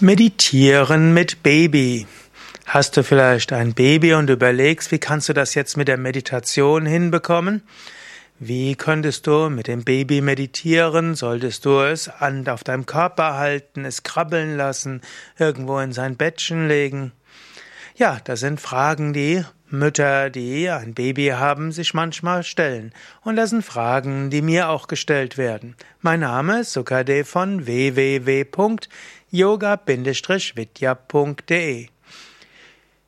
Meditieren mit Baby. Hast du vielleicht ein Baby und überlegst, wie kannst du das jetzt mit der Meditation hinbekommen? Wie könntest du mit dem Baby meditieren? Solltest du es auf deinem Körper halten, es krabbeln lassen, irgendwo in sein Bettchen legen? Ja, das sind Fragen, die Mütter, die ein Baby haben, sich manchmal stellen. Und das sind Fragen, die mir auch gestellt werden. Mein Name ist Sukade von www.yoga-vidya.de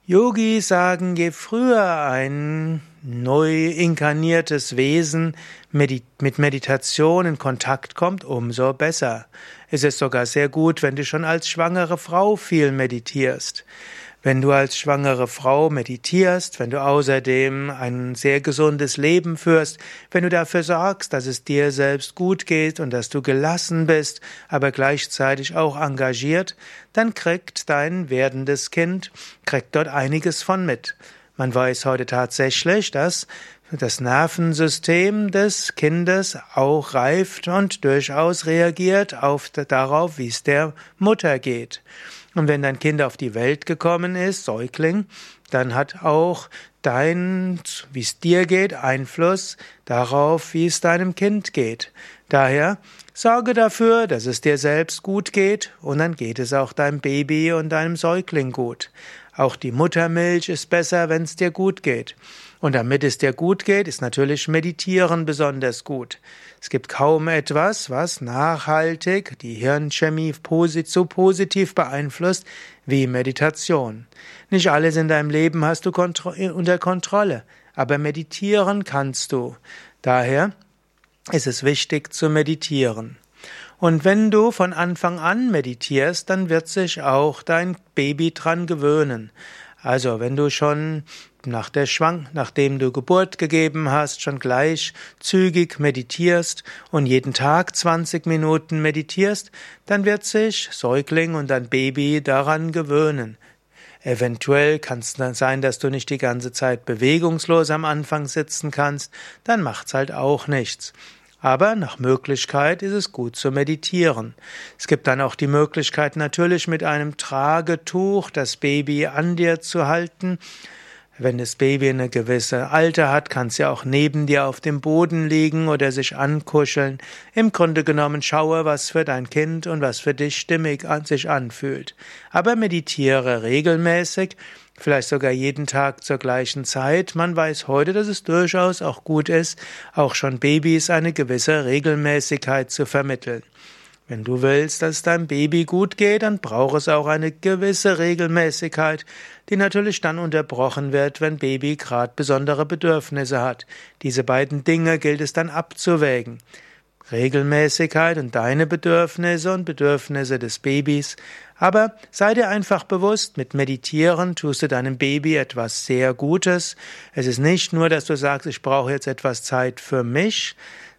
Yogis sagen, je früher ein neu inkarniertes Wesen mit Meditation in Kontakt kommt, umso besser. Es ist sogar sehr gut, wenn du schon als schwangere Frau viel meditierst. Wenn du als schwangere Frau meditierst, wenn du außerdem ein sehr gesundes Leben führst, wenn du dafür sorgst, dass es dir selbst gut geht und dass du gelassen bist, aber gleichzeitig auch engagiert, dann kriegt dein werdendes Kind, kriegt dort einiges von mit. Man weiß heute tatsächlich, dass das Nervensystem des Kindes auch reift und durchaus reagiert auf darauf, wie es der Mutter geht. Und wenn dein Kind auf die Welt gekommen ist, Säugling, dann hat auch dein, wie es dir geht, Einfluss darauf, wie es deinem Kind geht. Daher sorge dafür, dass es dir selbst gut geht und dann geht es auch deinem Baby und deinem Säugling gut. Auch die Muttermilch ist besser, wenn es dir gut geht. Und damit es dir gut geht, ist natürlich Meditieren besonders gut. Es gibt kaum etwas, was nachhaltig die Hirnchemie so positiv beeinflusst wie Meditation. Nicht alles in deinem Leben hast du unter Kontrolle, aber meditieren kannst du. Daher ist es wichtig zu meditieren. Und wenn du von Anfang an meditierst, dann wird sich auch dein Baby dran gewöhnen. Also, wenn du schon nach der Schwang, nachdem du Geburt gegeben hast, schon gleich zügig meditierst und jeden Tag 20 Minuten meditierst, dann wird sich Säugling und dein Baby daran gewöhnen. Eventuell kann es dann sein, dass du nicht die ganze Zeit bewegungslos am Anfang sitzen kannst, dann macht's halt auch nichts. Aber nach Möglichkeit ist es gut zu meditieren. Es gibt dann auch die Möglichkeit, natürlich mit einem Tragetuch das Baby an dir zu halten. Wenn das Baby eine gewisse Alter hat, kann es ja auch neben dir auf dem Boden liegen oder sich ankuscheln. Im Grunde genommen schaue, was für dein Kind und was für dich stimmig an sich anfühlt. Aber meditiere regelmäßig vielleicht sogar jeden Tag zur gleichen Zeit. Man weiß heute, dass es durchaus auch gut ist, auch schon Babys eine gewisse Regelmäßigkeit zu vermitteln. Wenn du willst, dass deinem Baby gut geht, dann braucht es auch eine gewisse Regelmäßigkeit, die natürlich dann unterbrochen wird, wenn Baby gerade besondere Bedürfnisse hat. Diese beiden Dinge gilt es dann abzuwägen. Regelmäßigkeit und deine Bedürfnisse und Bedürfnisse des Babys. Aber sei dir einfach bewusst, mit Meditieren tust du deinem Baby etwas sehr Gutes. Es ist nicht nur, dass du sagst, ich brauche jetzt etwas Zeit für mich,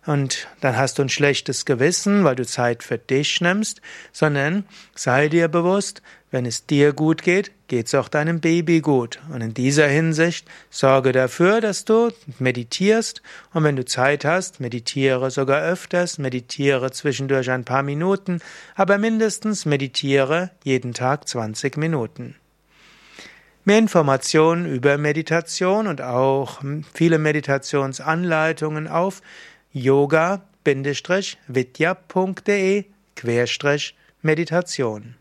und dann hast du ein schlechtes Gewissen, weil du Zeit für dich nimmst, sondern sei dir bewusst, wenn es dir gut geht, geht's auch deinem Baby gut. Und in dieser Hinsicht sorge dafür, dass du meditierst und wenn du Zeit hast, meditiere sogar öfters, meditiere zwischendurch ein paar Minuten, aber mindestens meditiere jeden Tag 20 Minuten. Mehr Informationen über Meditation und auch viele Meditationsanleitungen auf yoga-vidya.de Meditation